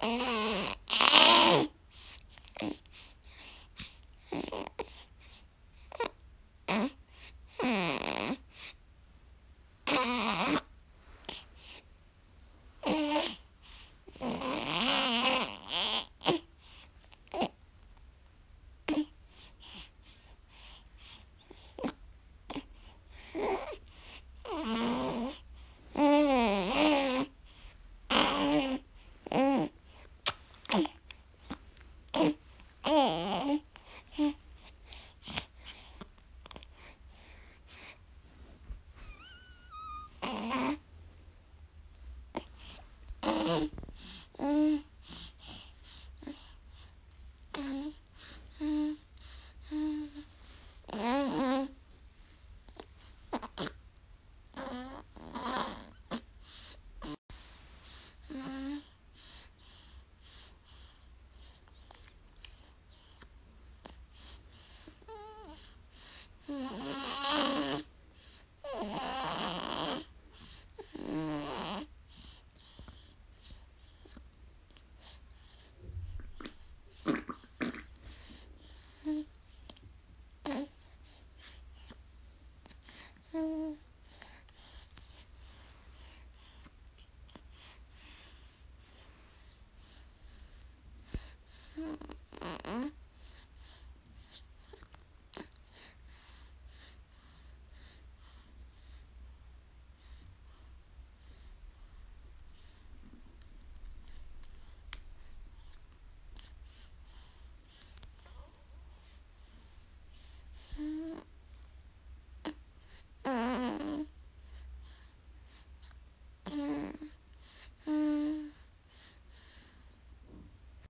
Mm-hmm. Eh. Hmm.